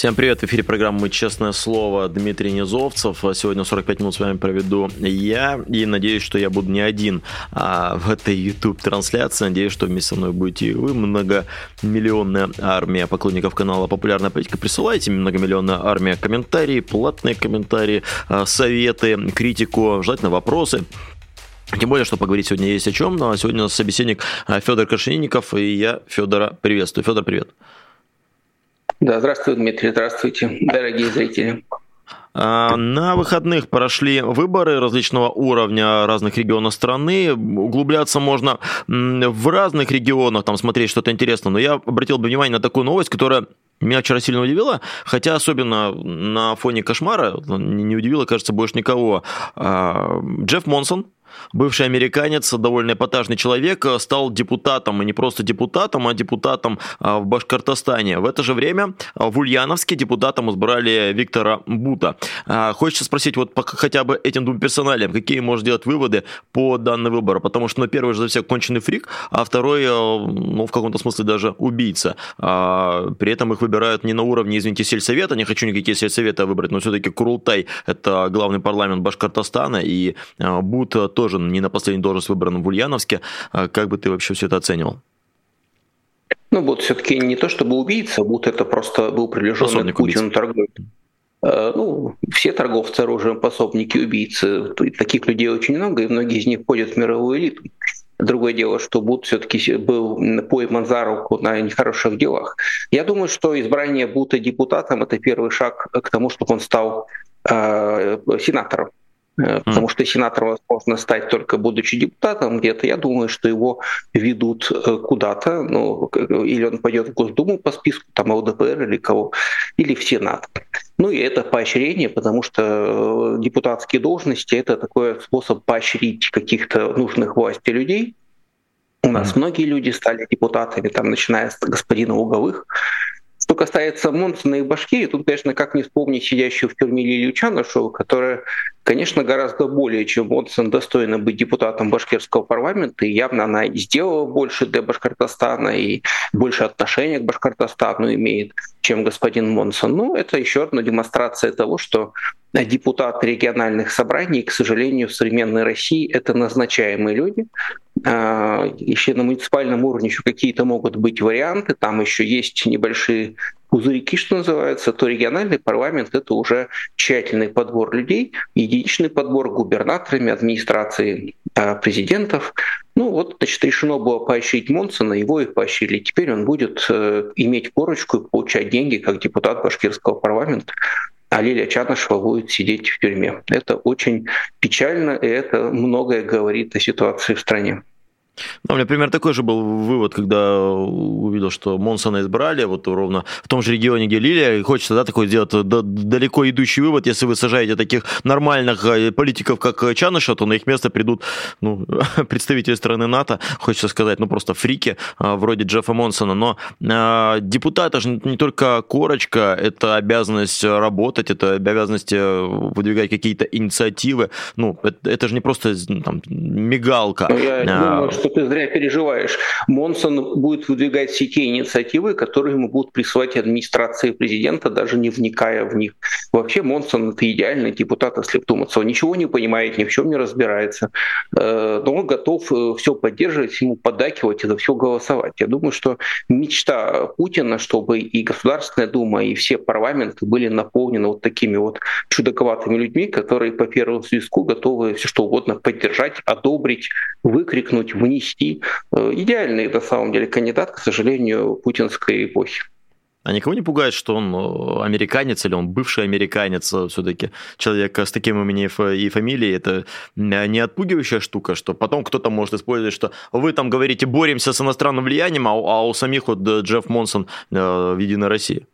Всем привет, в эфире программы «Честное слово» Дмитрий Низовцев. Сегодня 45 минут с вами проведу я, и надеюсь, что я буду не один а, в этой YouTube-трансляции. Надеюсь, что вместе со мной будете и вы, многомиллионная армия поклонников канала «Популярная политика». Присылайте многомиллионная армия комментарии, платные комментарии, а, советы, критику, желательно вопросы. Тем более, что поговорить сегодня есть о чем. Но сегодня у нас собеседник а, Федор Крашенинников, и я Федора приветствую. Федор, привет. Да, здравствуй, Дмитрий, здравствуйте, дорогие зрители. А, на выходных прошли выборы различного уровня разных регионов страны. Углубляться можно в разных регионах, там смотреть что-то интересное. Но я обратил бы внимание на такую новость, которая меня вчера сильно удивило, хотя особенно на фоне кошмара не удивило, кажется, больше никого. А, Джефф Монсон, бывший американец, довольно эпатажный человек, стал депутатом, и не просто депутатом, а депутатом а, в Башкортостане. В это же время в Ульяновске депутатом избрали Виктора Бута. Хочется спросить вот хотя бы этим двум персоналиям, какие можно делать выводы по данному выбору, потому что, ну, первый же за всех конченый фрик, а второй, э, ну, в каком-то смысле даже убийца. А, при этом их выбирают не на уровне, извините, сельсовета, не хочу никакие сельсоветы выбрать, но все-таки Курултай – это главный парламент Башкортостана, и Бут тоже не на последнюю должность выбран в Ульяновске. А как бы ты вообще все это оценивал? Ну, вот все-таки не то чтобы убийца, будто это просто был приближенный к Путину торговец. Э, ну, все торговцы оружием пособники убийцы. Таких людей очень много, и многие из них входят в мировую элиту. Другое дело, что Бут все-таки был пойман за руку на нехороших делах. Я думаю, что избрание Бута депутатом — это первый шаг к тому, чтобы он стал э, сенатором. Э, потому что сенатором возможно стать только будучи депутатом где-то. Я думаю, что его ведут э, куда-то, ну, или он пойдет в Госдуму по списку, там, ЛДПР или кого, или в Сенат. Ну и это поощрение, потому что э, депутатские должности — это такой способ поощрить каких-то нужных власти людей. У нас многие люди стали депутатами, там, начиная с господина Уговых, что касается Монсона и Башкирии, тут, конечно, как не вспомнить сидящую в тюрьме Лилию Чанышеву, которая, конечно, гораздо более, чем Монсон, достойна быть депутатом башкирского парламента, и явно она сделала больше для Башкортостана и больше отношения к Башкортостану имеет, чем господин Монсон. Ну, это еще одна демонстрация того, что депутаты региональных собраний, к сожалению, в современной России это назначаемые люди, а, еще на муниципальном уровне еще какие-то могут быть варианты, там еще есть небольшие пузырьки, что называется, то региональный парламент — это уже тщательный подбор людей, единичный подбор губернаторами, администрации а, президентов. Ну вот, значит, решено было поощрить Монсона, его и поощрили. Теперь он будет э, иметь корочку и получать деньги как депутат башкирского парламента а Лилия Чанышева будет сидеть в тюрьме. Это очень печально, и это многое говорит о ситуации в стране. Ну, у меня примерно такой же был вывод, когда увидел, что Монсона избрали, вот ровно в том же регионе, где Лилия, и хочется, да, такой сделать далеко идущий вывод, если вы сажаете таких нормальных э, политиков, как Чаныша, то на их место придут, ну, представители страны НАТО, хочется сказать, ну, просто фрики, вроде Джеффа Монсона, но а, депутат, это же не только корочка, это обязанность работать, это обязанность э, выдвигать какие-то инициативы, ну, это, это же не просто там, мигалка. Ну, я думаю, что ты зря переживаешь. Монсон будет выдвигать все те инициативы, которые ему будут присылать администрации президента, даже не вникая в них. Вообще Монсон — это идеальный депутат, если вдуматься. Он ничего не понимает, ни в чем не разбирается. Э, но он готов э, все поддерживать, ему поддакивать и за все голосовать. Я думаю, что мечта Путина, чтобы и Государственная Дума, и все парламенты были наполнены вот такими вот чудаковатыми людьми, которые по первому свистку готовы все что угодно поддержать, одобрить, выкрикнуть, внести внести. Э, идеальный, на самом деле, кандидат, к сожалению, путинской эпохи. А никого не пугает, что он э, американец или он бывший американец э, все-таки? Человек с таким именем и фамилией, это не отпугивающая штука, что потом кто-то может использовать, что вы там говорите, боремся с иностранным влиянием, а у а самих вот Джефф Монсон в «Единой России».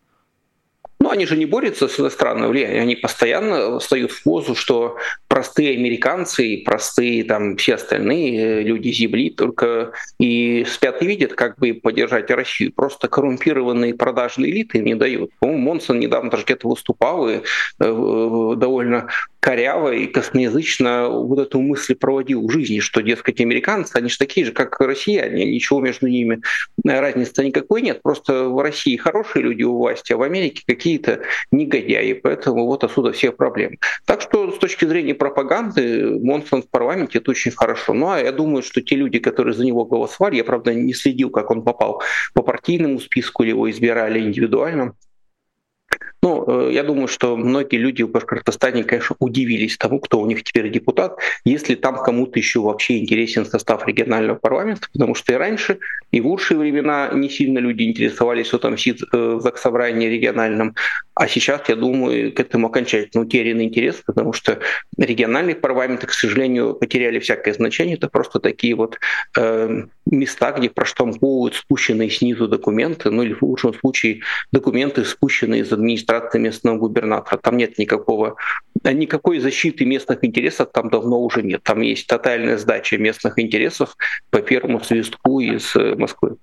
Но они же не борются с иностранным влиянием, они постоянно встают в позу, что простые американцы и простые там все остальные люди Земли только и спят и видят, как бы поддержать Россию. Просто коррумпированные продажные элиты им не дают. По-моему, Монсон недавно даже где-то выступал и э, довольно коряво и косноязычно вот эту мысль проводил в жизни, что, дескать, американцы, они же такие же, как россияне, ничего между ними разницы никакой нет, просто в России хорошие люди у власти, а в Америке какие-то негодяи, поэтому вот отсюда все проблемы. Так что с точки зрения пропаганды Монсон в парламенте это очень хорошо. Ну а я думаю, что те люди, которые за него голосовали, я, правда, не следил, как он попал по партийному списку или его избирали индивидуально, ну, э, я думаю, что многие люди в Башкортостане, конечно, удивились тому, кто у них теперь депутат, если там кому-то еще вообще интересен состав регионального парламента, потому что и раньше, и в лучшие времена не сильно люди интересовались, кто там сидит э, в заксобрании региональном, а сейчас, я думаю, к этому окончательно утерян интерес, потому что региональные парламенты, к сожалению, потеряли всякое значение. Это просто такие вот э, места, где проштамповывают спущенные снизу документы, ну или в лучшем случае документы, спущенные из администрации местного губернатора. Там нет никакого, никакой защиты местных интересов, там давно уже нет. Там есть тотальная сдача местных интересов по первому свистку из э, Москвы.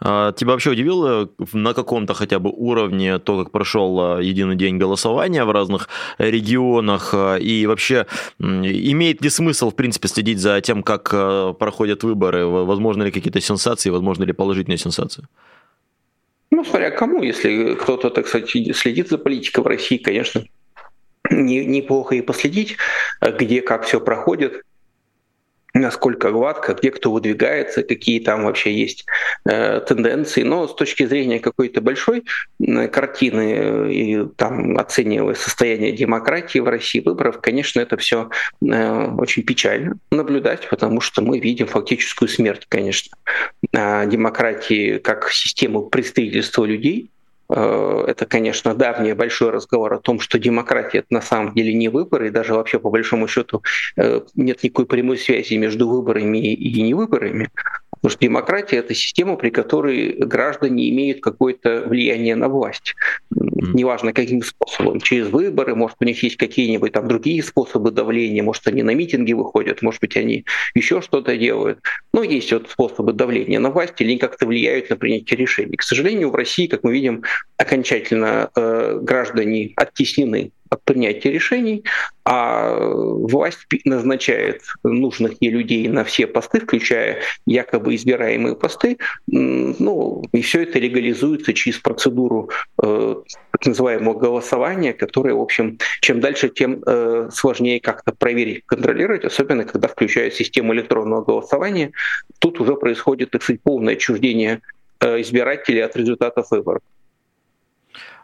А, тебя вообще удивило на каком-то хотя бы уровне то, как прошел а, единый день голосования в разных регионах? А, и вообще, имеет ли смысл, в принципе, следить за тем, как проходят выборы? Возможно ли какие-то сенсации, возможно ли положительные сенсации? Ну, смотря кому, если кто-то, так сказать, следит за политикой в России, конечно, неплохо и последить, где как все проходит насколько гладко, где кто выдвигается, какие там вообще есть э, тенденции. Но с точки зрения какой-то большой э, картины э, и там оценивая состояние демократии в России, выборов, конечно, это все э, очень печально наблюдать, потому что мы видим фактическую смерть, конечно, э, демократии как систему представительства людей, это, конечно, давний большой разговор о том, что демократия это на самом деле не выборы, и даже вообще по большому счету э, нет никакой прямой связи между выборами и невыборами. Потому что демократия — это система, при которой граждане имеют какое-то влияние на власть. Неважно, каким способом. Через выборы, может, у них есть какие-нибудь там другие способы давления, может, они на митинги выходят, может быть, они еще что-то делают. Но есть вот способы давления на власть, или они как-то влияют на принятие решений. К сожалению, в России, как мы видим, окончательно э, граждане оттеснены от принятия решений, а власть назначает нужных ей людей на все посты, включая якобы избираемые посты, ну, и все это легализуется через процедуру э, так называемого голосования, которое, в общем, чем дальше, тем э, сложнее как-то проверить, контролировать, особенно когда включают систему электронного голосования. Тут уже происходит, так сказать, полное отчуждение э, избирателей от результатов выборов.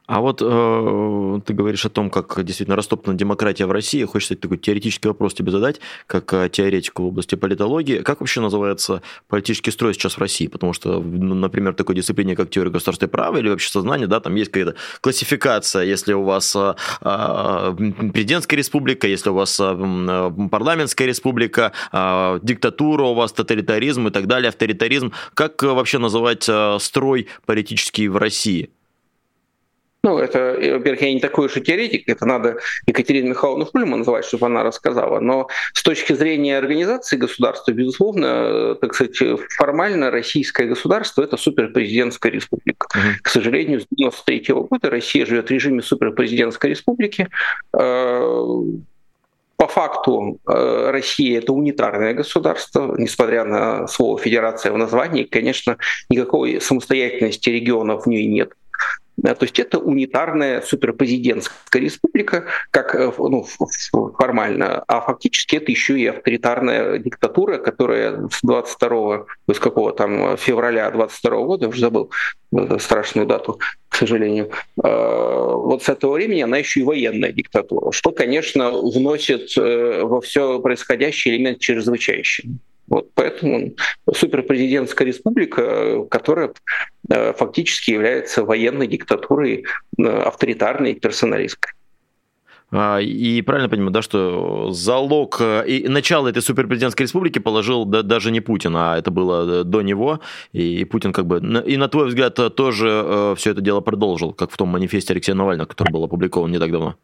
А вот э, ты говоришь о том, как действительно растоптана демократия в России. Хочется такой теоретический вопрос тебе задать, как э, теоретику в области политологии. Как вообще называется политический строй сейчас в России? Потому что, ну, например, в такой дисциплине, как теория государственного права или вообще сознание, да, там есть какая-то классификация, если у вас э, э, президентская республика, если у вас э, парламентская республика, э, диктатура у вас, тоталитаризм и так далее, авторитаризм. Как вообще называть э, строй политический в России? Ну, это, во-первых, я не такой уж и теоретик, это надо Екатерину Михайловну Фульман называть, чтобы она рассказала. Но с точки зрения организации государства, безусловно, так сказать, формально российское государство — это суперпрезидентская республика. Uh-huh. К сожалению, с 93 года Россия живет в режиме суперпрезидентской республики. Э, по факту э, Россия это унитарное государство, несмотря на слово федерация в названии, конечно, никакой самостоятельности регионов в ней нет. То есть это унитарная суперпрезидентская республика, как э, ну, формально, а фактически это еще и авторитарная диктатура, которая с 22 с какого там февраля 22 года, уже забыл э, страшную дату, к сожалению, э, вот с этого времени она еще и военная диктатура, что, конечно, вносит во все происходящее элемент чрезвычайщины. Вот поэтому суперпрезидентская республика, которая э, фактически является военной диктатурой, э, авторитарной персоналистской. А, и правильно понимаю, да, что залог э, и начало этой суперпрезидентской республики положил да, даже не Путин, а это было до него, и Путин как бы, и на твой взгляд, тоже все это дело продолжил, как в том манифесте Алексея Навального, который был опубликован не так давно?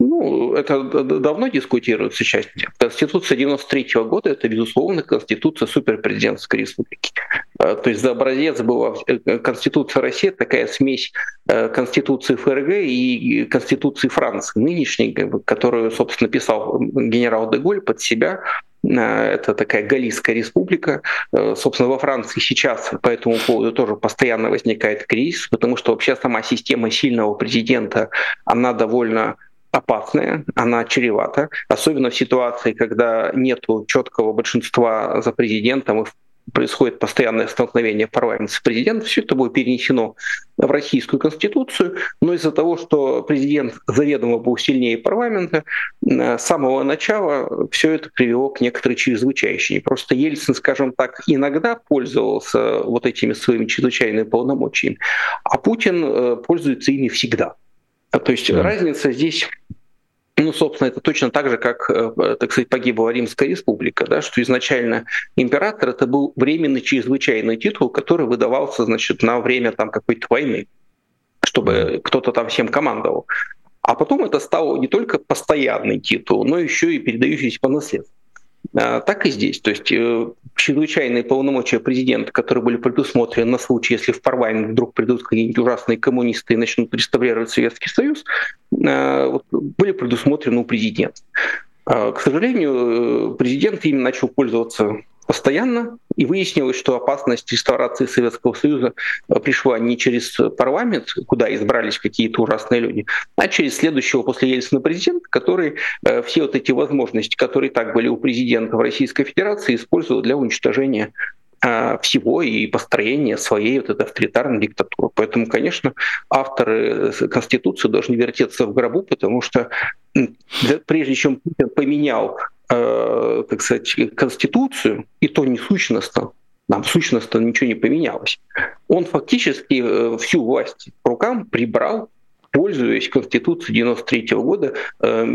Ну, это давно дискутируется часть. Конституция 93 -го года – это, безусловно, конституция суперпрезидентской республики. А, то есть за образец была э, Конституция России, такая смесь э, Конституции ФРГ и Конституции Франции, нынешней, которую, собственно, писал генерал Деголь под себя, а, это такая Галийская республика. Э, собственно, во Франции сейчас по этому поводу тоже постоянно возникает кризис, потому что вообще сама система сильного президента, она довольно опасная, она чревата, особенно в ситуации, когда нет четкого большинства за президентом и происходит постоянное столкновение парламента с президентом, все это будет перенесено в Российскую Конституцию, но из-за того, что президент заведомо был сильнее парламента, э, с самого начала все это привело к некоторой чрезвычайщине. Просто Ельцин, скажем так, иногда пользовался вот этими своими чрезвычайными полномочиями, а Путин э, пользуется ими всегда. То есть да. разница здесь ну, собственно, это точно так же, как, э, так сказать, погибла Римская республика, да, что изначально император это был временный чрезвычайный титул, который выдавался, значит, на время там какой-то войны, чтобы кто-то там всем командовал. А потом это стало не только постоянный титул, но еще и передающийся по наследству. А, так и здесь. То есть э, чрезвычайные полномочия президента, которые были предусмотрены на случай, если в парламент вдруг придут какие-нибудь ужасные коммунисты и начнут реставрировать Советский Союз, а, были предусмотрены у президента. А, к сожалению, президент ими начал пользоваться постоянно, и выяснилось, что опасность реставрации Советского Союза э, пришла не через парламент, куда избрались какие-то ужасные люди, а через следующего после Ельцина президента, который э, все вот эти возможности, которые так были у президента в Российской Федерации, использовал для уничтожения э, всего и построения своей вот этой авторитарной диктатуры. Поэтому, конечно, авторы Конституции должны вертеться в гробу, потому что прежде чем Путин поменял э, так сказать, Конституцию, и то не сущностно, нам сущностно ничего не поменялось. Он фактически э, всю власть по рукам прибрал, пользуясь Конституцией 93 -го года, э,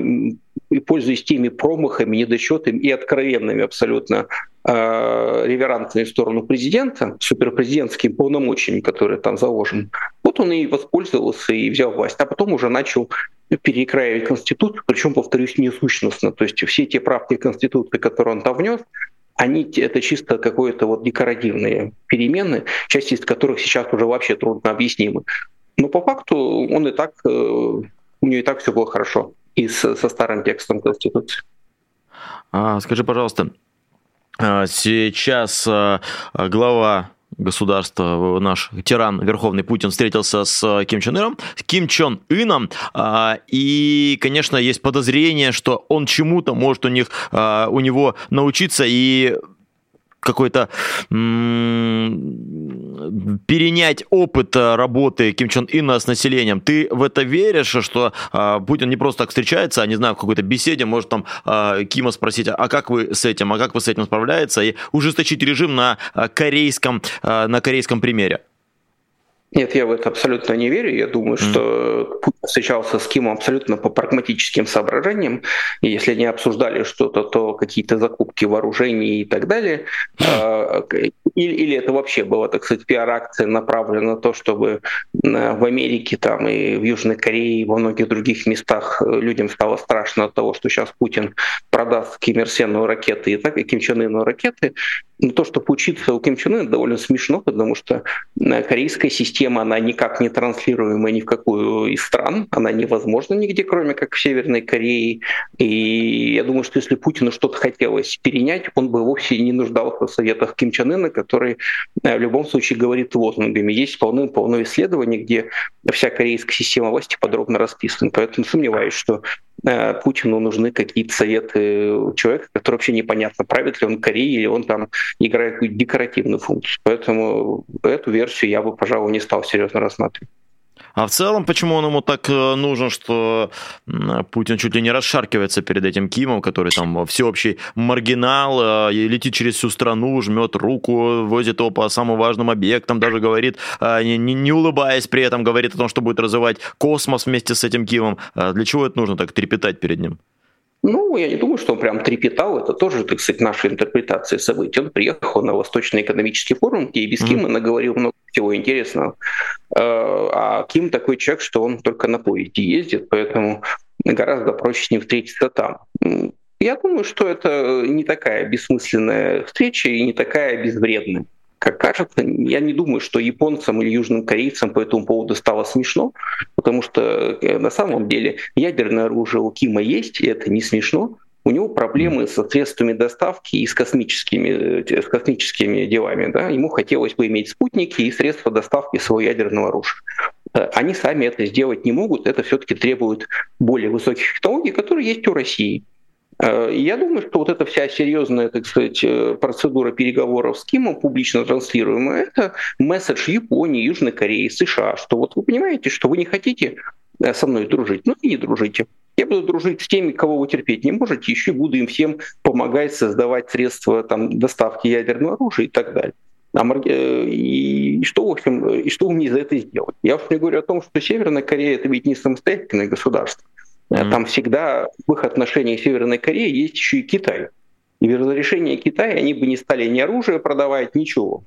и пользуясь теми промахами, недочетами и откровенными абсолютно э, сторону президента, суперпрезидентским полномочиями, которые там заложены, вот он и воспользовался и взял власть. А потом уже начал перекраивать Конституцию, причем, повторюсь, несущностно. То есть все те правки Конституции, которые он там внес, они это чисто какое-то вот декоративные перемены, часть из которых сейчас уже вообще трудно объяснимы. Но по факту он и так, э, у него и так все было хорошо и со, со старым текстом Конституции. А, скажи, пожалуйста, а, сейчас а, глава государства, наш тиран Верховный Путин встретился с Ким Чен Ыном, Ким Чен Ыном, а, и, конечно, есть подозрение, что он чему-то может у них, у него научиться. И какой-то перенять опыт э, работы Ким Чен Ына с населением. Ты в это веришь, что э, Путин не просто так встречается, а не знаю, в какой-то беседе может там э, Кима спросить, а как вы с этим, а как вы с этим справляется, и ужесточить режим на э, корейском, э, на корейском примере? Нет, я в это абсолютно не верю. Я думаю, mm. что Путин встречался с Кимом абсолютно по прагматическим соображениям. И если они обсуждали что-то, то какие-то закупки вооружений и так далее. Mm. Или, или это вообще была, так сказать, пиар-акция направлена на то, чтобы в Америке там, и в Южной Корее, и во многих других местах э, людям стало страшно от того, что сейчас Путин продаст Ким Ир Сену ракеты и так, и Ким Чен Ыну ракеты. Но то, что поучиться у Ким Чен Ына, довольно смешно, потому что э, корейская система, она никак не транслируемая ни в какую из стран, она невозможна нигде, кроме как в Северной Корее. И я думаю, что если Путину что-то хотелось перенять, он бы вовсе не нуждался в советах Ким Чен Ына, который э, в любом случае говорит лозунгами. Есть полным-полно исследований, где вся корейская система власти подробно расписана. Поэтому сомневаюсь, что Путину нужны какие-то советы человека, который вообще непонятно, правит ли он Кореей или он там играет какую-то декоративную функцию. Поэтому эту версию я бы, пожалуй, не стал серьезно рассматривать. А в целом, почему он ему так э, нужен, что Путин чуть ли не расшаркивается перед этим Кимом, который там всеобщий маргинал, э, и летит через всю страну, жмет руку, возит его по самым важным объектам, даже говорит, э, не, не улыбаясь при этом, говорит о том, что будет развивать космос вместе с этим Кимом. Для чего это нужно так трепетать перед ним? Ну, я не думаю, что он прям трепетал. Это тоже, так сказать, наша интерпретация событий. Он приехал на Восточный экономический форум, где и без Кима наговорил много всего интересного. Э, а Ким такой человек, что он только на поезде ездит, поэтому гораздо проще с ним встретиться там. Я думаю, что это не такая бессмысленная встреча и не такая безвредная как кажется, я не думаю, что японцам или южным корейцам по этому поводу стало смешно, потому что э, на самом деле ядерное оружие у Кима есть, и это не смешно. У него проблемы со средствами доставки и с космическими, э, с космическими делами. Да? Ему хотелось бы иметь спутники и средства доставки своего ядерного оружия. Э, они сами это сделать не могут, это все-таки требует более высоких технологий, которые есть у России. Э, я думаю, что вот эта вся серьезная, так сказать, процедура переговоров с Кимом, публично транслируемая, это месседж Японии, Южной Кореи, США, что вот вы понимаете, что вы не хотите со мной дружить, ну и не дружите. Я буду дружить с теми, кого вы терпеть не можете, еще и буду им всем помогать создавать средства там, доставки ядерного оружия и так далее. А, и, что, в общем, и что мне за это сделать? Я уж не говорю о том, что Северная Корея это ведь не самостоятельное государство. Mm-hmm. Там всегда в их отношениях Северной Кореи есть еще и Китай. И без разрешения Китая они бы не стали ни оружие продавать, ничего.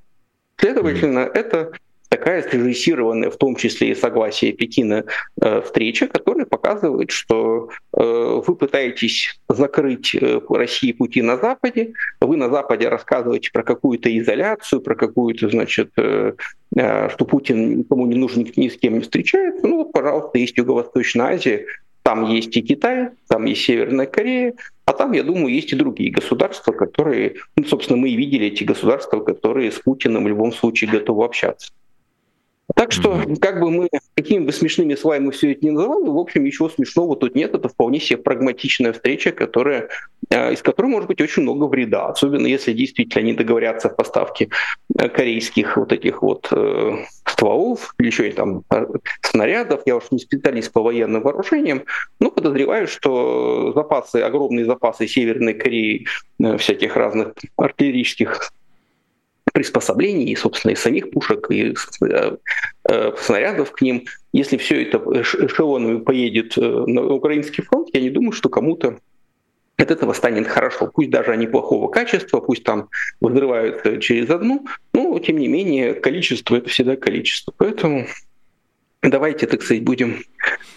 Следовательно, mm-hmm. это такая срежиссированная, в том числе и согласие Пекина, э, встреча, которая показывает, что э, вы пытаетесь закрыть э, России пути на Западе, вы на Западе рассказываете про какую-то изоляцию, про какую-то, значит, что Путин никому не нужен, ни с кем не встречается. Ну пожалуйста, есть Юго-Восточная Азия, там есть и Китай, там есть Северная Корея, а там, я думаю, есть и другие государства, которые, ну, собственно, мы и видели эти государства, которые с Путиным в любом случае готовы общаться. Так что, как бы мы, какими бы смешными словами мы все это не называли, в общем, ничего смешного тут нет. Это вполне себе прагматичная встреча, которая, э, из которой может быть очень много вреда. Особенно если действительно они договорятся о поставке э, корейских вот этих вот э, стволов, или еще и там э, снарядов. Я уж не специалист по военным вооружениям, но подозреваю, что запасы, огромные запасы Северной Кореи всяких разных артиллерийских приспособлений, и, собственно, и самих пушек, и э, э, снарядов к ним. Если все это эшелонами поедет э, на украинский фронт, я не думаю, что кому-то от этого станет хорошо. Пусть даже они плохого качества, пусть там взрываются через одну, но тем не менее количество это всегда количество. Поэтому давайте, так сказать, будем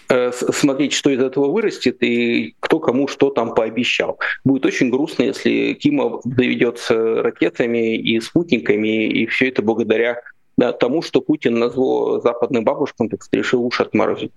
э, смотреть, что из этого вырастет и кто кому что там пообещал. Будет очень грустно, если Кима доведется ракетами и спутниками, и все это благодаря да, тому, что Путин назвал западным бабушкам, так сказать, решил уши отморозить.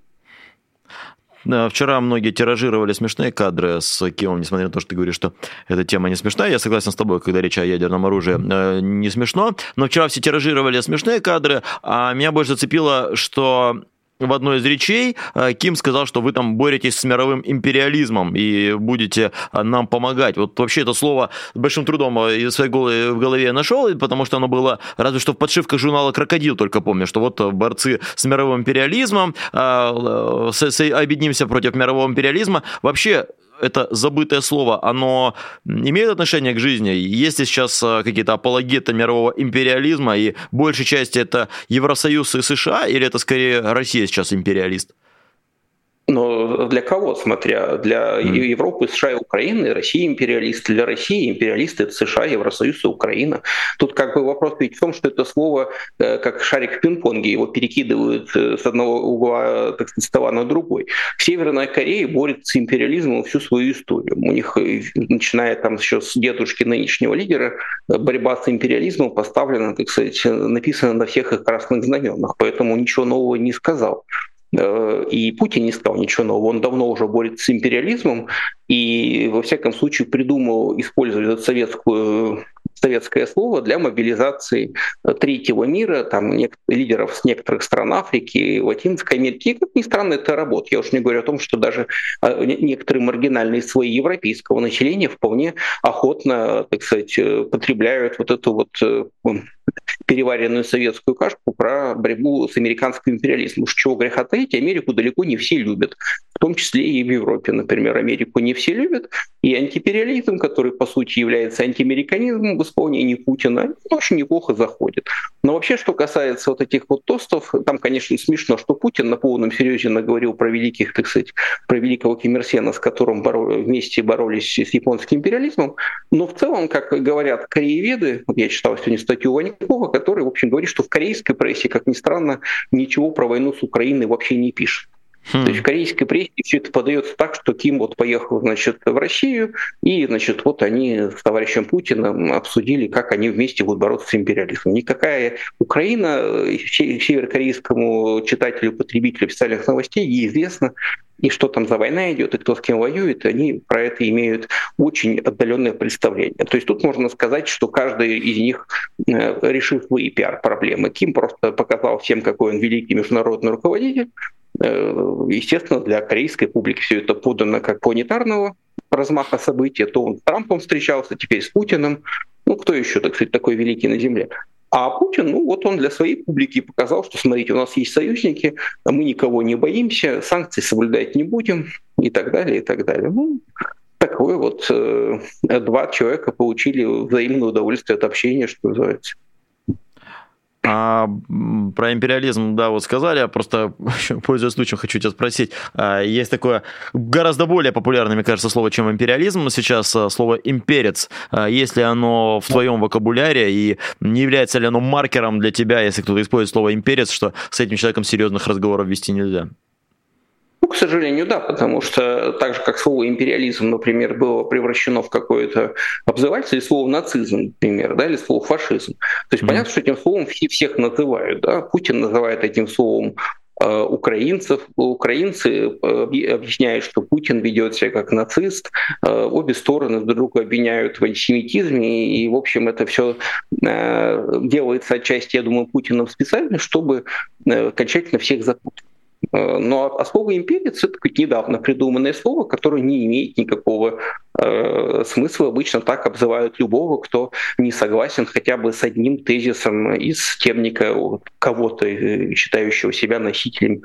Да, вчера многие тиражировали смешные кадры с Кимом, несмотря на то, что ты говоришь, что эта тема не смешная. Я согласен с тобой, когда речь о ядерном оружии, э, не смешно. Но вчера все тиражировали смешные кадры, а меня больше зацепило, что в одной из речей э, Ким сказал, что вы там боретесь с мировым империализмом и будете э, нам помогать. Вот вообще это слово с большим трудом э, из своей головы, в голове я нашел, потому что оно было разве что в подшивках журнала «Крокодил» только помню, что вот борцы с мировым империализмом, объединимся против мирового империализма. Вообще это забытое слово, оно имеет отношение к жизни? Есть ли сейчас э, какие-то апологеты мирового империализма, и большей части это Евросоюз и США, или это скорее Россия сейчас империалист? Но для кого, смотря для mm. Европы, США и Украины, Россия империалист, для России империалисты это США, Евросоюз и Украина. Тут как бы вопрос ведь в том, что это слово, э, как шарик в пинг-понге, его перекидывают э, с одного угла так сказать, стола на другой. Северная Корея борется с империализмом всю свою историю. У них, э, начиная там еще с дедушки нынешнего лидера, борьба с империализмом поставлена, так сказать, написана на всех их красных знаменах, поэтому ничего нового не сказал. Э, и Путин не сказал ничего нового. Он давно уже борется с империализмом и, во всяком случае, придумал использовать советскую советское слово для мобилизации третьего мира, там, лидеров с некоторых стран Африки, Латинской Америки. И, как ни странно, это работает. Я уж не говорю о том, что даже а, некоторые маргинальные слои европейского населения вполне охотно, так сказать, потребляют вот эту вот э, переваренную советскую кашку про борьбу с американским империализмом. Уж чего греха таить, Америку далеко не все любят, в том числе и в Европе, например, Америку не все любят, и антиимпериализм, который по сути является антиамериканизмом в исполнении Путина, очень неплохо заходит. Но вообще, что касается вот этих вот тостов, там, конечно, смешно, что Путин на полном серьезе наговорил про великих, так сказать, про великого Ким Ир Сена, с которым боро... вместе боролись с японским империализмом, но в целом, как говорят корееведы, я читал сегодня статью Ваникова, который, в общем, говорит, что в корейской прессе, как ни странно, ничего про войну с Украиной вообще не пишет. Хм. То есть в корейской прессе все это подается так, что Ким вот поехал, значит, в Россию, и, значит, вот они с товарищем Путиным обсудили, как они вместе будут бороться с империализмом. Никакая Украина э, северокорейскому читателю, потребителю официальных новостей неизвестно, и что там за война идет, и кто с кем воюет, они про это имеют очень отдаленное представление. То есть тут можно сказать, что каждый из них э, решил свои пиар-проблемы. Ким просто показал всем, какой он великий международный руководитель, Э, естественно, для корейской публики все это подано как планетарного размаха событий. То он с Трампом встречался, теперь с Путиным. Ну, кто еще, так сказать, такой великий на Земле? А Путин, ну вот он для своей публики показал, что, смотрите, у нас есть союзники, мы никого не боимся, санкции соблюдать не будем и так далее, и так далее. Ну, такое вот э, два человека получили взаимное удовольствие от общения, что называется. А, про империализм, да, вот сказали, я просто, пользуясь случаем, хочу тебя спросить. А, есть такое гораздо более популярное, мне кажется, слово, чем империализм сейчас, а, слово имперец. А, есть ли оно в твоем вокабуляре и не является ли оно маркером для тебя, если кто-то использует слово имперец, что с этим человеком серьезных разговоров вести нельзя? Ну, к сожалению, да, потому что так же, как слово империализм, например, было превращено в какое-то обзывательство, или слово нацизм, например, да, или слово фашизм. То есть mm-hmm. понятно, что этим словом все всех называют. Да? Путин называет этим словом э, украинцев. Украинцы э, объясняют, что Путин ведет себя как нацист. Э, обе стороны друг друга обвиняют в антисемитизме. И, в общем, это все делается отчасти, я думаю, Путиным специально, чтобы окончательно всех запутать. Э, но а слово имперец это недавно придуманное слово, которое не имеет никакого э, смысла. Обычно так обзывают любого, кто не согласен хотя бы с одним тезисом из темника кого-то, э, считающего себя носителем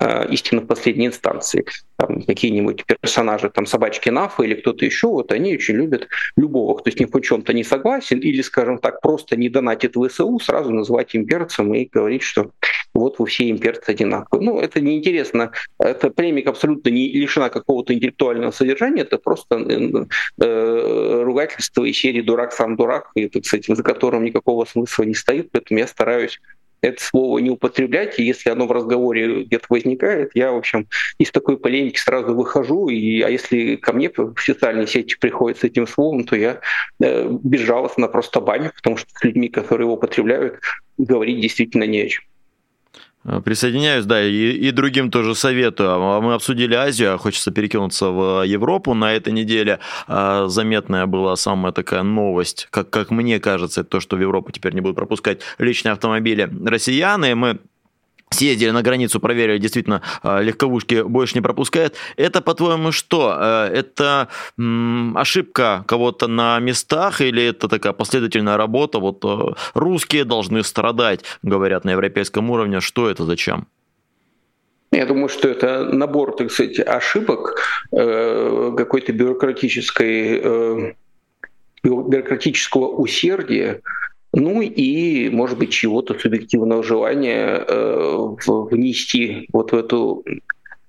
э, истины в последней инстанции. Там какие-нибудь персонажи, там собачки Нафа или кто-то еще, вот они очень любят любого, кто с ним в чем-то не согласен или, скажем так, просто не донатит ВСУ, сразу называть имперцем и говорить, что вот вы все имперцы одинаковые. Ну, это неинтересно. Эта премия абсолютно не лишена какого-то интеллектуального содержания, это просто э, э, ругательство из серии «дурак сам дурак», и, так сказать, за которым никакого смысла не стоит, поэтому я стараюсь это слово не употреблять, и если оно в разговоре где-то возникает, я, в общем, из такой полемики сразу выхожу, и, а если ко мне в социальные сети приходит с этим словом, то я э, безжалостно просто баню, потому что с людьми, которые его употребляют, говорить действительно не о чем. Э, присоединяюсь, да, и, и другим тоже советую. А мы обсудили Азию, а хочется перекинуться в Европу. На этой неделе а, заметная была самая такая новость, как, как мне кажется, это то, что в Европу теперь не будут пропускать личные автомобили россияне. Мы съездили на границу, проверили, действительно, а, легковушки больше не пропускают. Это, по-твоему, что? Э, это ошибка кого-то на местах или это такая последовательная работа? Вот э, русские должны страдать, говорят на европейском уровне. Что это, зачем? Я думаю, что это набор, так сказать, ошибок э, какой-то бюрократической бюрократического усердия, ну и, может быть, чего-то субъективного желания э, внести вот в эту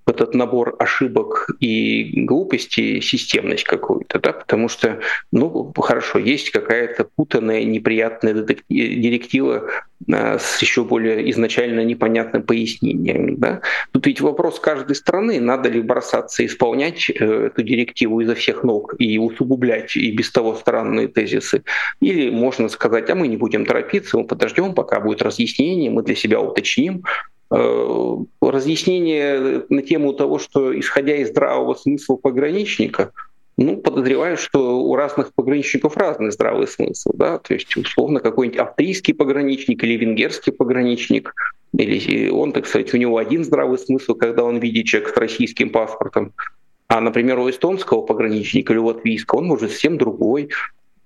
этот набор ошибок и глупостей системность какую-то, да, потому что, ну, хорошо, есть какая-то путанная, неприятная директива а, с еще более изначально непонятным пояснением, да. Тут ведь вопрос каждой страны, надо ли бросаться исполнять э, эту директиву изо всех ног и усугублять и без того странные тезисы, или можно сказать, а мы не будем торопиться, мы подождем, пока будет разъяснение, мы для себя уточним, разъяснение на тему того, что исходя из здравого смысла пограничника, ну, подозреваю, что у разных пограничников разный здравый смысл, да, то есть, условно, какой-нибудь австрийский пограничник или венгерский пограничник, или он, так сказать, у него один здравый смысл, когда он видит человека с российским паспортом, а, например, у эстонского пограничника или латвийского он может совсем другой.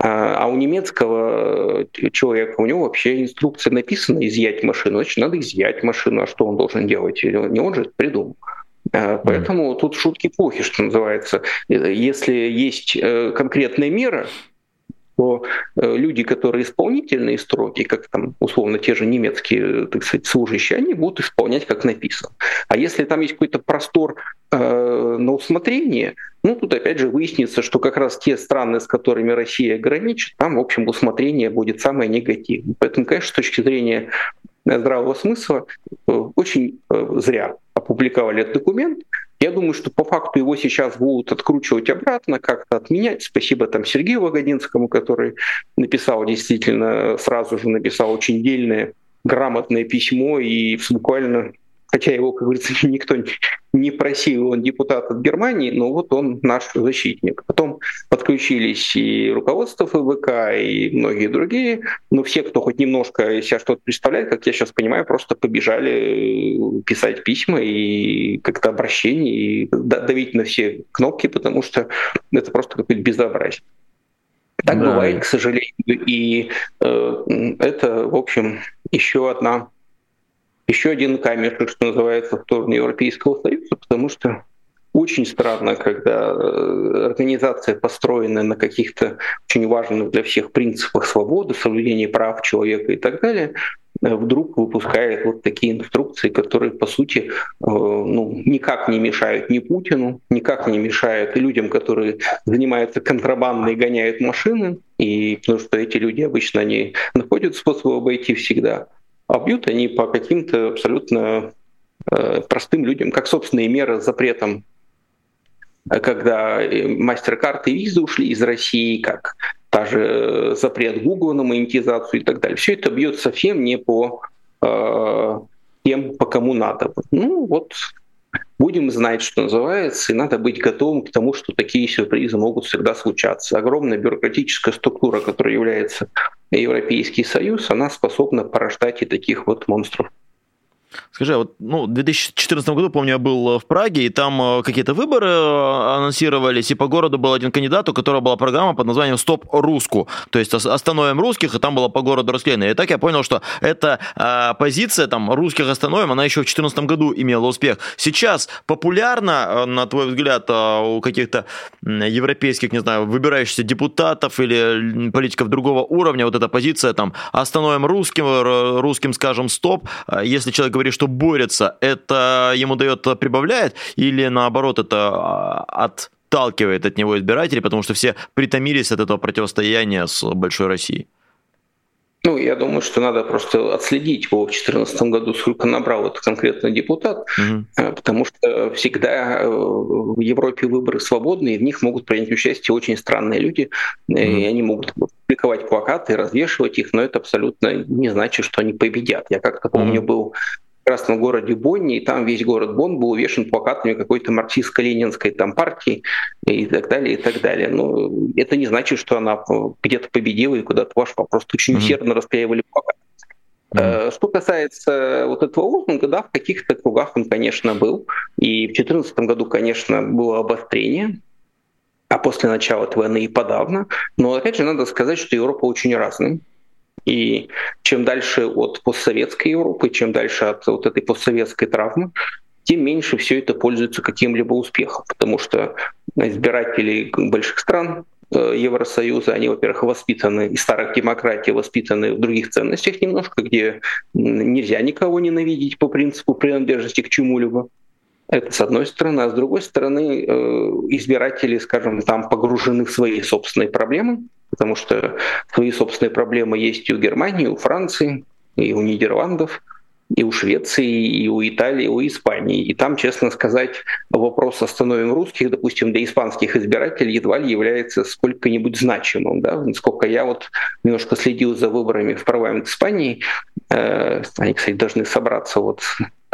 А, а у немецкого человека, у него вообще инструкция написана изъять машину, значит, надо изъять машину, а что он должен делать? Не он же это придумал. Поэтому mm. тут шутки плохи, что называется. Если есть э, конкретная мера, что э, люди, которые исполнительные строки, как там условно те же немецкие, так сказать, служащие, они будут исполнять как написано. А если там есть какой-то простор э, на усмотрение, ну тут опять же выяснится, что как раз те страны, с которыми Россия граничит, там, в общем, усмотрение будет самое негативное. Поэтому, конечно, с точки зрения здравого смысла, э, очень э, зря опубликовали этот документ. Я думаю, что по факту его сейчас будут откручивать обратно, как-то отменять. Спасибо там Сергею Вагодинскому, который написал действительно, сразу же написал очень дельное, грамотное письмо и буквально хотя его, как говорится, никто не просил, он депутат от Германии, но вот он наш защитник. Потом подключились и руководство ФВК, и многие другие, но все, кто хоть немножко себя что-то представляет, как я сейчас понимаю, просто побежали писать письма и как-то обращения, и давить на все кнопки, потому что это просто какое-то безобразие. Так да. бывает, к сожалению, и э, это, в общем, еще одна еще один камешек, что называется, в сторону Европейского Союза, потому что очень странно, когда э, организация построена на каких-то очень важных для всех принципах свободы, соблюдения прав человека и так далее, э, вдруг выпускает вот такие инструкции, которые, по сути, э, ну, никак не мешают ни Путину, никак не мешают людям, которые занимаются контрабандой и гоняют машины, и потому что эти люди обычно они находят способ обойти всегда а бьют они по каким-то абсолютно э, простым людям, как собственные меры с запретом, э, когда мастер-карты и визы ушли из России, как та же э, запрет Google на монетизацию и так далее. Все это бьет совсем не по э, тем, по кому надо. Ну вот будем знать, что называется, и надо быть готовым к тому, что такие сюрпризы могут всегда случаться. Огромная бюрократическая структура, которая является Европейский Союз, она способна порождать и таких вот монстров. Скажи, а вот ну, в 2014 году, помню, я был э, в Праге, и там э, какие-то выборы э, анонсировались, и по городу был один кандидат, у которого была программа под названием «Стоп Руску», то есть «Остановим русских», и там было по городу расклеено. И так я понял, что эта а, позиция, там, «Русских остановим», она еще в 2014 году имела успех. Сейчас популярно, на твой взгляд, у каких-то европейских, не знаю, выбирающихся депутатов или политиков другого уровня, вот эта позиция, там, «Остановим русским», русским скажем «Стоп», если человек говорит говоришь, что борется, это ему дает, прибавляет, или наоборот, это а, отталкивает от него избирателей, потому что все притомились от этого противостояния с большой Россией? Ну, я думаю, что надо просто отследить его в 2014 году, сколько набрал этот конкретный депутат, угу. потому что всегда э, в Европе выборы свободные, в них могут принять участие очень странные люди, угу. и они могут публиковать плакаты, развешивать их, но это абсолютно не значит, что они победят. Я как-то помню, угу. был прекрасном городе Бонне, и там весь город Бонн был увешан плакатами какой-то марксистско-ленинской там партии и так далее, и так далее. Но это не значит, что она где-то победила и куда-то вошла. Просто очень усердно mm-hmm. расклеивали плакаты. Mm-hmm. Что касается вот этого лозунга, да, в каких-то кругах он, конечно, был. И в 2014 году, конечно, было обострение, а после начала этой войны и подавно. Но опять же, надо сказать, что Европа очень разная. И чем дальше от постсоветской Европы, чем дальше от вот этой постсоветской травмы, тем меньше все это пользуется каким-либо успехом, потому что избиратели больших стран э, Евросоюза, они, во-первых, воспитаны из старых демократий, воспитаны в других ценностях немножко, где нельзя никого ненавидеть по принципу принадлежности к чему-либо. Это с одной стороны, а с другой стороны э, избиратели, скажем, там погружены в свои собственные проблемы, потому что свои собственные проблемы есть и у Германии, и у Франции, и у Нидерландов, и у Швеции, и у Италии, и у Испании. И там, честно сказать, вопрос «остановим русских», допустим, для испанских избирателей едва ли является сколько-нибудь значимым. Да? Насколько я вот немножко следил за выборами в парламент Испании, э, они, кстати, должны собраться вот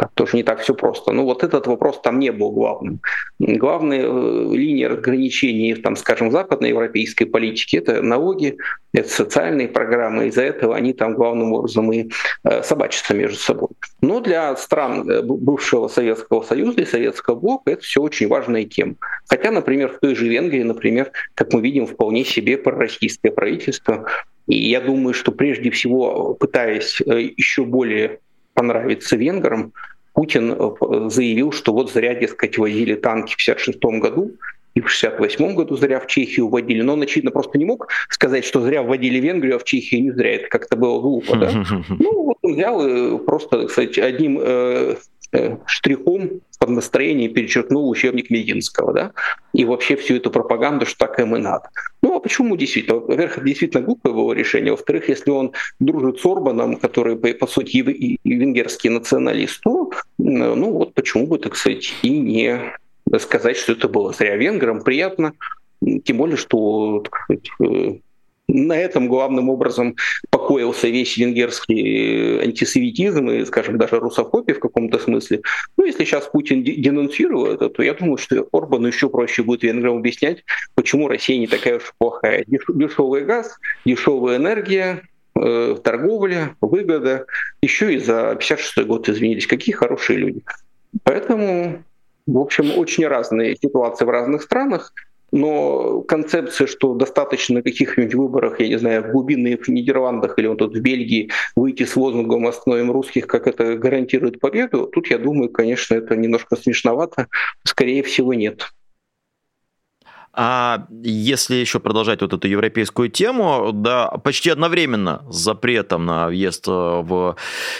так тоже не так все просто. Но вот этот вопрос там не был главным. Главная э, линия разграничений, там, скажем, западноевропейской политики — это налоги, это социальные программы. Из-за этого они там главным образом и э, собачатся между собой. Но для стран э, бывшего Советского Союза и Советского блока это все очень важная тема. Хотя, например, в той же Венгрии, например, как мы видим, вполне себе пророссийское правительство. И я думаю, что прежде всего, пытаясь еще более понравиться венграм, Путин э, заявил, что вот зря, дескать, возили танки в 1956 году, и в 68 году зря в Чехию вводили. Но он, очевидно, просто не мог сказать, что зря вводили Венгрию, а в Чехии не зря. Это как-то было глупо, да? Ну, вот он взял и просто, кстати, одним э, э, штрихом под настроение перечеркнул учебник Мединского, да, и вообще всю эту пропаганду, что так им и надо. Ну, а почему действительно? Во-первых, это действительно глупое было решение. Во-вторых, если он дружит с Орбаном, который, по сути, венгерский националист, то, ну, вот почему бы, так сказать, и не сказать, что это было зря венграм, приятно, тем более, что сказать, э, на этом главным образом покоился весь венгерский антисоветизм и, скажем, даже русофобия в каком-то смысле. Ну, если сейчас Путин денонсировал это, то я думаю, что Орбану еще проще будет венграм объяснять, почему Россия не такая уж плохая. Дешевый газ, дешевая энергия, э, торговля, выгода. Еще и за 56 год извинились. Какие хорошие люди. Поэтому в общем, очень разные ситуации в разных странах, но концепция, что достаточно каких-нибудь выборах, я не знаю, в глубинных Нидерландах или вот тут в Бельгии выйти с лозунгом «Остановим русских», как это гарантирует победу, тут, я думаю, конечно, это немножко смешновато. Скорее всего, нет. А если еще продолжать вот эту европейскую тему, да, почти одновременно с запретом на въезд э, в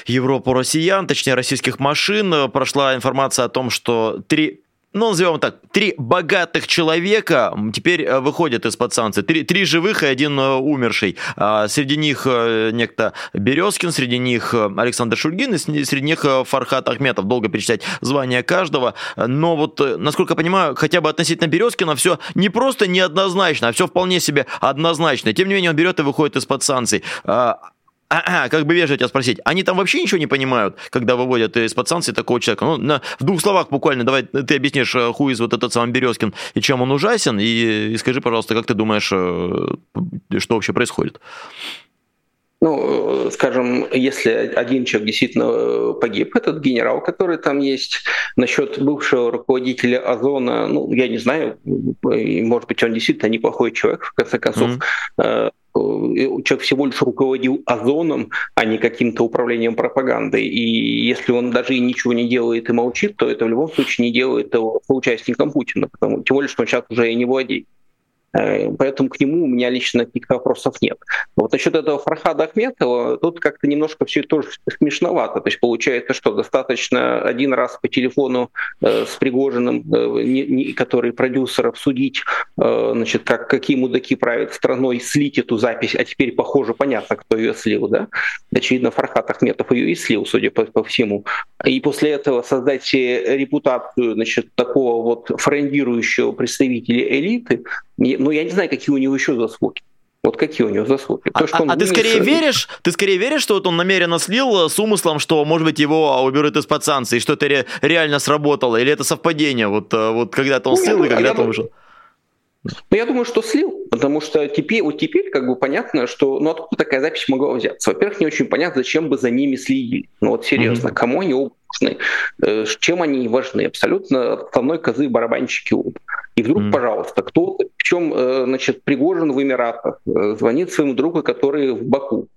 Европу россиян, точнее российских машин, э, прошла информация о том, что три ну, назовем так, три богатых человека теперь э, выходят из-под санкций. Три, три живых и один э, умерший. А, среди них э, некто Березкин, среди них Александр Шульгин и среди них Фархат Ахметов. Долго перечислять звания каждого. Но вот, насколько я понимаю, хотя бы относительно Березкина все не просто неоднозначно, а все вполне себе однозначно. Тем не менее, он берет и выходит из-под санкций. А, а, как бы вежливо тебя спросить, они там вообще ничего не понимают, когда выводят из-под санкций такого человека? Ну, на, в двух словах буквально, давай ты объяснишь, э, хуй из вот этот самый Березкин и чем он ужасен, и, и скажи, пожалуйста, как ты думаешь, э, что вообще происходит? Ну, э, скажем, если один человек действительно погиб, этот генерал, который там есть, насчет бывшего руководителя Озона, ну, я не знаю, может быть, он действительно неплохой человек, в конце концов, mm-hmm человек всего лишь руководил озоном, а не каким-то управлением пропагандой. И если он даже и ничего не делает и молчит, то это в любом случае не делает его соучастником Путина, потому, тем более, что он сейчас уже и не владеет. Э, поэтому к нему у меня лично никаких вопросов нет. Вот насчет этого Фархада Ахметова, тут как-то немножко все тоже смешновато. То есть получается, что достаточно один раз по телефону э, с Пригожиным, э, не, не, который продюсер, обсудить, э, значит, как, какие мудаки правят страной, слить эту запись, а теперь, похоже, понятно, кто ее слил, да? Очевидно, Фархад Ахметов ее и слил, судя по, по всему. И после этого создать репутацию, значит, такого вот френдирующего представителя элиты, ну, я не знаю, какие у него еще заслуги. Вот какие у него заслуги? То, что а, а ты скорее веришь, ты скорее веришь, что вот он намеренно слил с умыслом, что, может быть, его уберут из-под санкций, что это ре- реально сработало, или это совпадение, вот, э, вот когда-то он ну, слил и когда-то вышел? Ну, я думаю, что слил, потому что теперь, вот теперь как бы понятно, что, ну, откуда такая запись могла взяться? Во-первых, не очень понятно, зачем бы за ними следили. Ну, вот серьезно, mm-hmm. кому они нужны, э, чем они важны? Абсолютно основной козы барабанщики оба. И вдруг, mm. пожалуйста, кто, причем, э, значит, Пригожин в Эмиратах, э, звонит своему другу, который в Баку.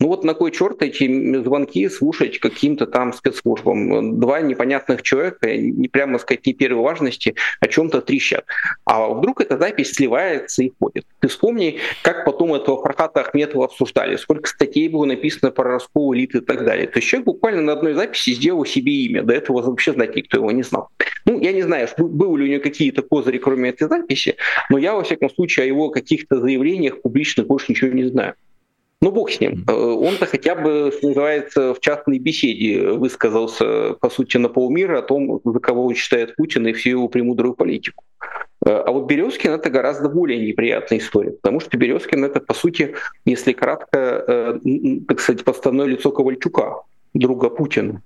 Ну вот на кой черт эти звонки слушать каким-то там спецслужбам? Два непонятных человека, не прямо сказать, не первой важности, о чем-то трещат. А вдруг эта запись сливается и ходит. Ты вспомни, как потом этого Фархата Ахметова обсуждали, сколько статей было написано про раскол элиты и так далее. То есть человек буквально на одной записи сделал себе имя. До этого вообще знать никто его не знал. Ну, я не знаю, были ли у него какие-то козыри, кроме этой записи, но я, во всяком случае, о его каких-то заявлениях публичных больше ничего не знаю. Ну, бог с ним. Э, он-то хотя бы, что называется, в частной беседе высказался, по сути, на полмира о том, за кого он считает Путина и всю его премудрую политику. Э, а вот Березкин это гораздо более неприятная история, потому что Березкин это, по сути, если кратко, э, так сказать, подставное лицо Ковальчука, друга Путина.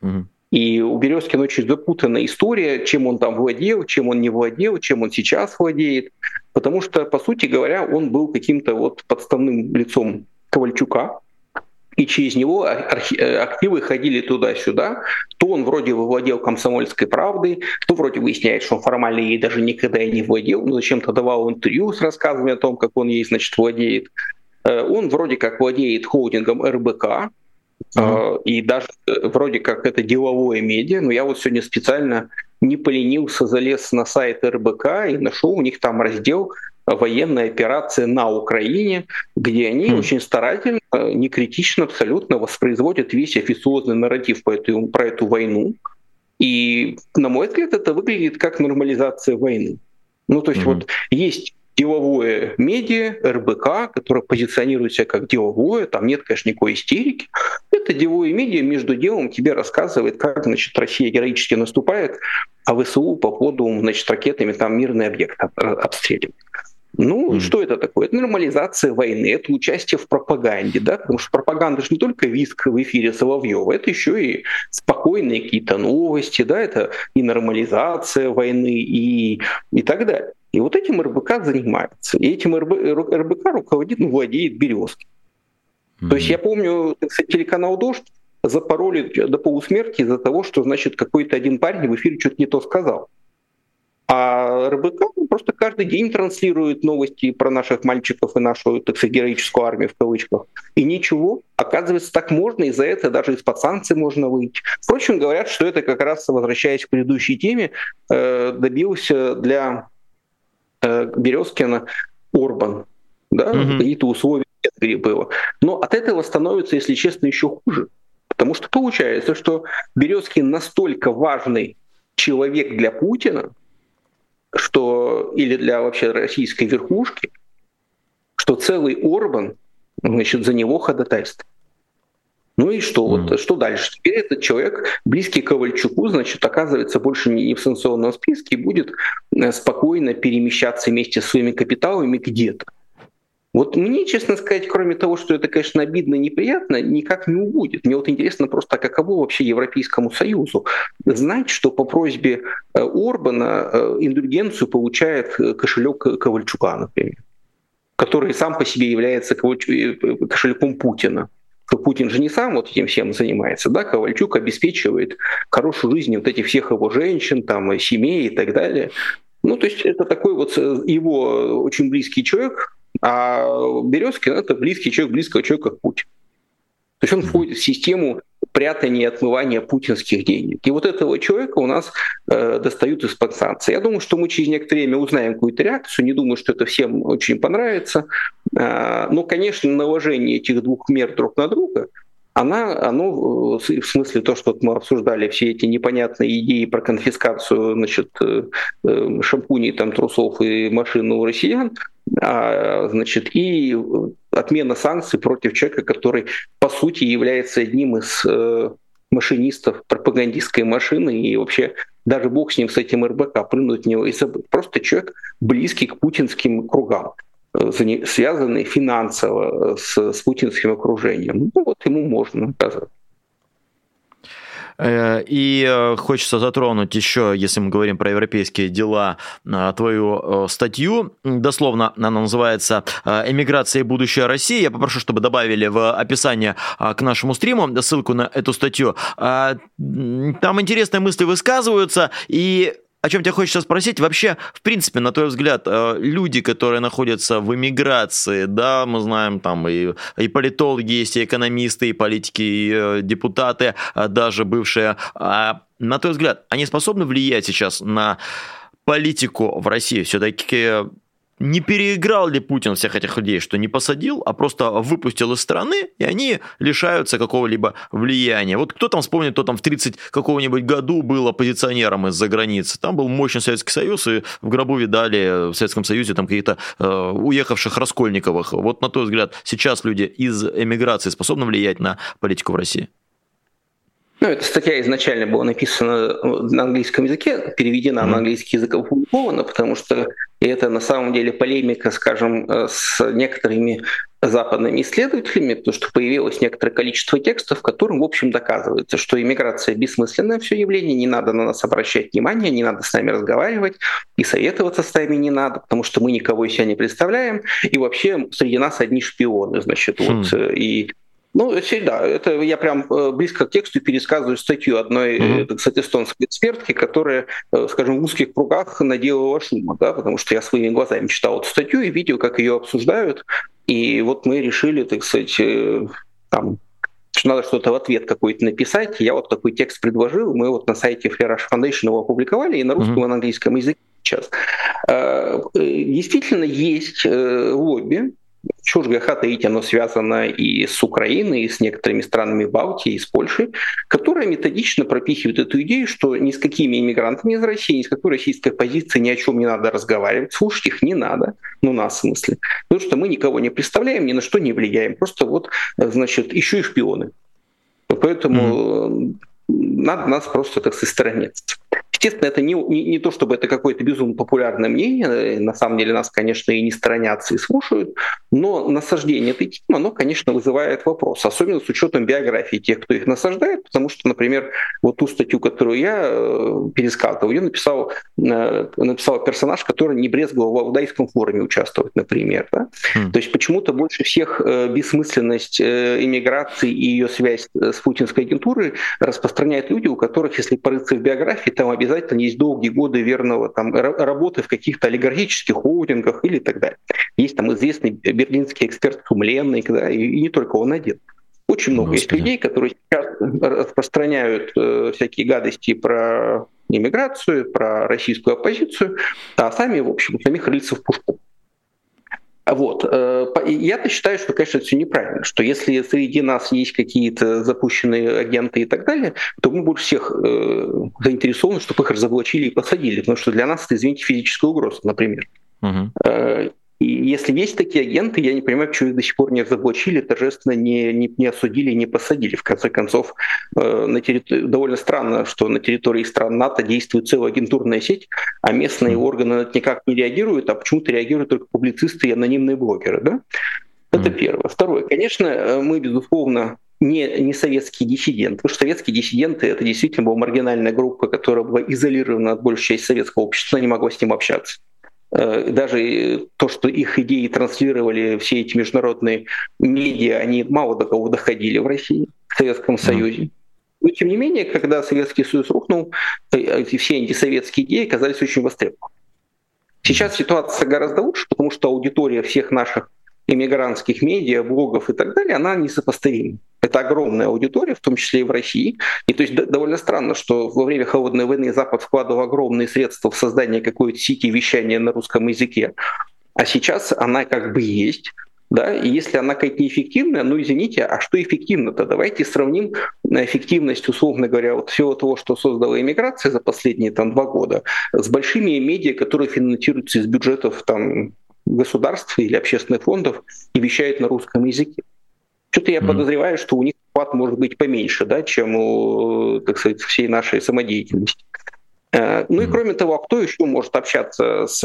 Угу. И у Березкина очень запутанная история, чем он там владел, чем он не владел, чем он сейчас владеет. Потому что, по сути говоря, он был каким-то вот подставным лицом Ковальчука. и через него э, активы ходили туда-сюда. То он вроде бы владел комсомольской правдой, то вроде выясняет, что он формально ей даже никогда и не владел, но зачем-то давал интервью с рассказами о том, как он ей, значит, владеет. Э, он вроде как владеет холдингом РБК, uh-huh. и даже вроде как это деловое медиа, но я вот сегодня специально не поленился, залез на сайт РБК и нашел у них там раздел военная операция на Украине, где они mm. очень старательно, не критично абсолютно воспроизводят весь официозный нарратив по эту, про эту войну. И, на мой взгляд, это выглядит как нормализация войны. Ну, то есть mm-hmm. вот есть деловое медиа, РБК, которое позиционирует себя как деловое, там нет, конечно, никакой истерики. Это деловое медиа между делом тебе рассказывает, как, значит, Россия героически наступает, а ВСУ по поводу, значит, ракетами там мирный объект обстреливает. Ну, mm-hmm. что это такое? Это нормализация войны, это участие в пропаганде, да, потому что пропаганда же не только виск в эфире Соловьева, это еще и спокойные какие-то новости, да, это и нормализация войны и, и так далее. И вот этим РБК занимается. И этим РБ, РБК руководит, ну, владеет Березки. Mm-hmm. То есть я помню, кстати, телеканал «Дождь» запороли до полусмерти из-за того, что, значит, какой-то один парень в эфире что-то не то сказал. А РБК просто каждый день транслирует новости про наших мальчиков и нашу, так сказать, героическую армию в кавычках. И ничего. Оказывается, так можно, и за это даже из-под санкций можно выйти. Впрочем, говорят, что это как раз, возвращаясь к предыдущей теме, э, добился для э, Березкина Орбан. Да? Mm-hmm. Какие-то условия было. Но от этого становится, если честно, еще хуже. Потому что получается, что Березкин настолько важный человек для Путина, что или для вообще российской верхушки, что целый Орбан значит, за него ходатайствует. Ну и что? Mm. Вот, что дальше? Теперь этот человек, близкий к Ковальчуку, значит, оказывается больше не в санкционном списке и будет э, спокойно перемещаться вместе с своими капиталами где-то. Вот мне, честно сказать, кроме того, что это, конечно, обидно и неприятно, никак не убудет. Мне вот интересно просто, а каково вообще Европейскому Союзу знать, что по просьбе э, Орбана э, индульгенцию получает э, кошелек Ковальчука, например, который сам по себе является кошельком Путина что Путин же не сам вот этим всем занимается, да, Ковальчук обеспечивает хорошую жизнь вот этих всех его женщин, там, семей и так далее. Ну, то есть это такой вот его очень близкий человек, а Березкин это близкий человек близкого человека к Путину. То есть он входит в систему прятания и отмывания путинских денег. И вот этого человека у нас э, достают из-под санкций. Я думаю, что мы через некоторое время узнаем какую-то реакцию. Не думаю, что это всем очень понравится. Э, но, конечно, наложение этих двух мер друг на друга – она, оно, в смысле то, что мы обсуждали, все эти непонятные идеи про конфискацию значит, э, э, шампуней, там, трусов и машин у россиян, а, значит, и отмена санкций против человека, который, по сути, является одним из э, машинистов пропагандистской машины и вообще даже бог с ним, с этим РБК, прыгнуть в него и забыть. Просто человек близкий к путинским кругам связанные финансово с, с путинским окружением. Ну вот ему можно оказать. Э, и э, хочется затронуть еще, если мы говорим про европейские дела, э, твою статью. Дословно она называется «Эмиграция и будущее России». Я попрошу, чтобы добавили в описание к нашему стриму ссылку на эту статью. Там интересные мысли высказываются, и о чем тебя хочется спросить, вообще, в принципе, на твой взгляд, э, люди, которые находятся в эмиграции, да, мы знаем, там и, и политологи есть, и экономисты, и политики, и э, депутаты, а даже бывшие, а на твой взгляд, они способны влиять сейчас на политику в России? Все-таки не переиграл ли Путин всех этих людей, что не посадил, а просто выпустил из страны, и они лишаются какого-либо влияния. Вот кто там вспомнит, кто там в 30 какого-нибудь году был оппозиционером из-за границы. Там был мощный Советский Союз, и в гробу видали в Советском Союзе там какие-то э, уехавших Раскольниковых. Вот на твой взгляд, сейчас люди из эмиграции способны влиять на политику в России? Ну, эта статья изначально была написана на английском языке, переведена mm-hmm. на английский язык опубликована, потому что это на самом деле полемика, скажем, э, с некоторыми западными исследователями, потому что появилось некоторое количество текстов, в котором, в общем, доказывается, что иммиграция бессмысленное все явление, не надо на нас обращать внимание, не надо с нами разговаривать, и советоваться с нами не надо, потому что мы никого из себя не представляем, и вообще среди нас одни шпионы, значит, mm. вот, э, и Ну, всегда. Это я прям э, близко к тексту пересказываю статью одной, mm-hmm. кстати, эстонской экспертки, которая, скажем, в узких кругах наделала шума, да, потому что я своими глазами читал эту статью и видел, как ее обсуждают. И вот мы решили, так сказать, там, что надо что-то в ответ какой-то написать. Я вот такой текст предложил, мы вот на сайте Flash Foundation его опубликовали и на русском mm-hmm. и на английском языке сейчас. Действительно есть лобби чушь греха таить, оно связано и с Украиной, и с некоторыми странами Балтии, и с Польшей, которая методично пропихивает эту идею, что ни с какими иммигрантами из России, ни с какой российской позиции ни о чем не надо разговаривать, слушать их не надо, ну нас в смысле, потому что мы никого не представляем, ни на что не влияем, просто вот, значит, еще и шпионы. Поэтому mm-hmm. Надо нас просто, так сказать, сторониться. Естественно, это не, не, не то, чтобы это какое-то безумно популярное мнение, на самом деле нас, конечно, и не сторонятся, и слушают, но насаждение этой темы, оно, конечно, вызывает вопрос, особенно с учетом биографии тех, кто их насаждает, потому что, например, вот ту статью, которую я э, пересказывал, ее написал, э, написал персонаж, который не брезговал в Аудайском форуме участвовать, например. Да? Mm. То есть почему-то больше всех э, бессмысленность иммиграции и ее связь с путинской агентурой распространяют люди, у которых, если порыться в биографии, там обязательно есть долгие годы верного там, работы в каких-то олигархических холдингах или так далее. Есть там известный берлинский эксперт Сумленный, да, и, и не только он один. Очень много Господи. есть людей, которые сейчас распространяют э, всякие гадости про иммиграцию, про российскую оппозицию, а сами, в общем, самих рыльца в пушку. Вот. Э, я-то считаю, что, конечно, это все неправильно, что если среди нас есть какие-то запущенные агенты и так далее, то мы больше всех э, заинтересованы, чтобы их разоблачили и посадили, потому что для нас это, извините, физическая угроза, например. Угу. И если есть такие агенты, я не понимаю, почему их до сих пор не разоблачили, торжественно не, не, не осудили, не посадили. В конце концов, э, на территор... довольно странно, что на территории стран НАТО действует целая агентурная сеть, а местные органы никак не реагируют, а почему-то реагируют только публицисты и анонимные блогеры. Да? Это первое. Второе. Конечно, э, мы, безусловно, не, не советские диссиденты, потому что советские диссиденты это действительно была маргинальная группа, которая была изолирована от большей части советского общества, не могла с ним общаться. Э, даже то, что их идеи транслировали все эти международные медиа, они мало до кого доходили в России, в Советском Союзе. Но тем не менее, когда Советский Союз рухнул, э, эти все антисоветские идеи оказались очень востребованы. Сейчас ситуация гораздо лучше, потому что аудитория всех наших иммигрантских медиа, блогов и так далее, она несопоставима. Это огромная аудитория, в том числе и в России. И то есть довольно странно, что во время холодной войны Запад вкладывал огромные средства в создание какой-то сети вещания на русском языке. А сейчас она как бы есть. Да? И если она какая-то неэффективная, ну извините, а что эффективно-то? Давайте сравним эффективность, условно говоря, вот всего того, что создала иммиграция за последние там, два года, с большими медиа, которые финансируются из бюджетов там, государств или общественных фондов и вещают на русском языке. Что-то я mm-hmm. подозреваю, что у них вклад может быть поменьше, да, чем у, так сказать, всей нашей самодеятельности. Э, ну и кроме того, а кто еще может общаться с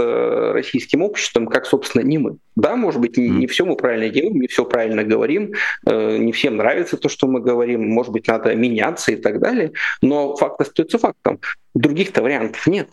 российским обществом, как, собственно, не мы? Да, может быть, не, не все мы правильно делаем, не все правильно говорим, э, не всем нравится то, что мы говорим, может быть, надо меняться и так далее, но факт остается фактом. Других-то вариантов нет.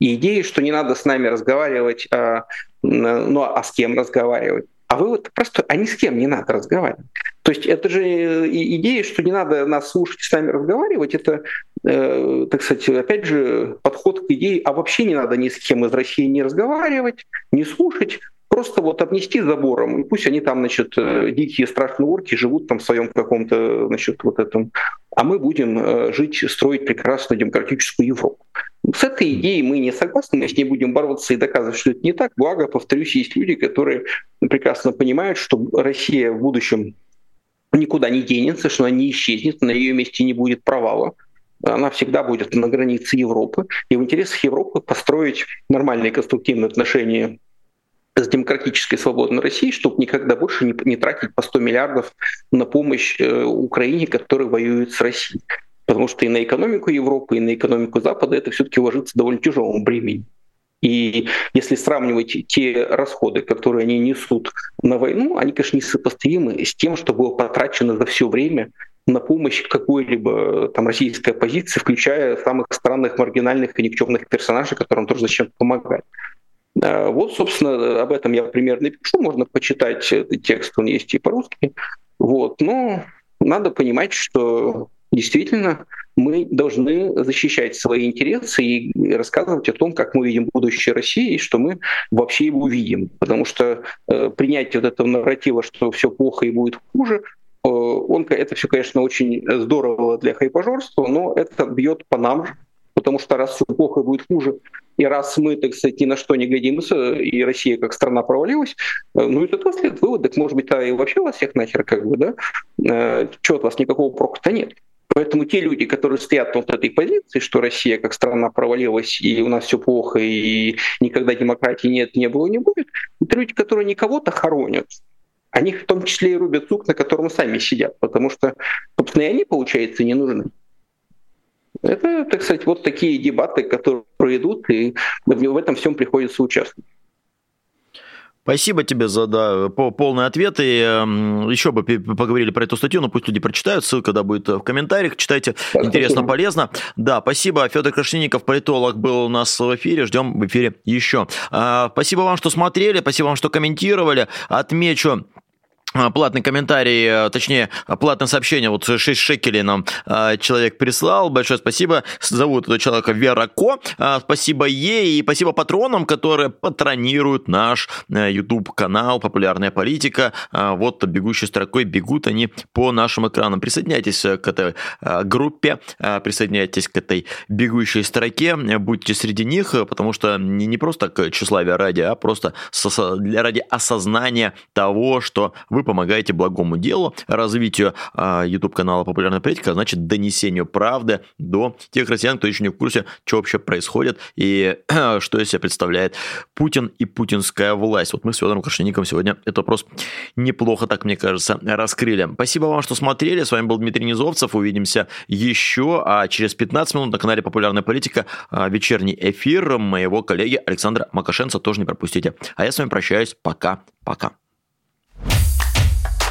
И идея, что не надо с нами разговаривать, а, ну а с кем разговаривать? А вы вот просто, а ни с кем не надо разговаривать. То есть это же э, идея, что не надо нас слушать и с нами разговаривать, это, э, так сказать, опять же, подход к идее, а вообще не надо ни с кем из России не разговаривать, не слушать, просто вот обнести забором, и пусть они там, значит, э, дикие страшные орки живут там в своем каком-то, значит, вот этом, а мы будем э, жить, строить прекрасную демократическую Европу. С этой идеей мы не согласны, мы с ней будем бороться и доказывать, что это не так. Благо, повторюсь, есть люди, которые прекрасно понимают, что Россия в будущем никуда не денется, что она не исчезнет, на ее месте не будет провала. Она всегда будет на границе Европы. И в интересах Европы построить нормальные конструктивные отношения с демократической свободной Россией, чтобы никогда больше не, не тратить по 100 миллиардов на помощь э, Украине, которая воюет с Россией. Потому что и на экономику Европы, и на экономику Запада это все-таки ложится довольно тяжелым бременем. И если сравнивать те расходы, которые они несут на войну, они, конечно, несопоставимы с тем, что было потрачено за все время на помощь какой-либо там российской оппозиции, включая самых странных, маргинальных и никчемных персонажей, которым тоже зачем помогать. Вот, собственно, об этом я примерно пишу. Можно почитать этот текст, он есть и по-русски. Вот. Но надо понимать, что действительно мы должны защищать свои интересы и рассказывать о том, как мы видим будущее России и что мы вообще его видим. Потому что э, принятие вот этого нарратива, что все плохо и будет хуже, э, он, это все, конечно, очень здорово для хайпажорства, но это бьет по нам, потому что раз все плохо и будет хуже, и раз мы, так сказать, ни на что не годимся, и Россия как страна провалилась, э, ну и тогда следует вывод, так может быть, а и вообще вас всех нахер как бы, да? Э, Чего от вас никакого прока-то нет. Поэтому те люди, которые стоят вот этой позиции, что Россия как страна провалилась, и у нас все плохо, и никогда демократии нет, не было, не будет, это люди, которые не кого-то хоронят, они в том числе и рубят сук, на котором сами сидят, потому что, собственно, и они, получается, не нужны. Это, так сказать, вот такие дебаты, которые идут, и в этом всем приходится участвовать. Спасибо тебе за да, полный ответ. И э, еще бы поговорили про эту статью, но пусть люди прочитают. Ссылка да, будет в комментариях. Читайте, спасибо. интересно, полезно. Да, спасибо. Федор Крашенников, политолог, был у нас в эфире. Ждем в эфире еще. Э, спасибо вам, что смотрели, спасибо вам, что комментировали. Отмечу платный комментарий, э, точнее, платное сообщение, вот 6 шекелей нам а, человек прислал, большое спасибо, зовут этого человека Вера Ко, а, спасибо ей и спасибо патронам, которые патронируют наш э, YouTube-канал «Популярная политика», вот бегущей строкой бегут они по нашим экранам, присоединяйтесь э, к этой группе, присоединяйтесь к этой бегущей строке, будьте среди них, потому что не просто к тщеславию ради, а просто ради осознания того, что вы помогаете благому делу, развитию а, YouTube-канала «Популярная политика», значит, донесению правды до тех россиян, кто еще не в курсе, что вообще происходит и что из себя представляет Путин и путинская власть. Вот мы с Федором Крашенником сегодня этот вопрос неплохо, так мне кажется, раскрыли. Спасибо вам, что смотрели. С вами был Дмитрий Низовцев. Увидимся еще, а через 15 минут на канале «Популярная политика» а, вечерний эфир моего коллеги Александра Макашенца. Тоже не пропустите. А я с вами прощаюсь. Пока-пока.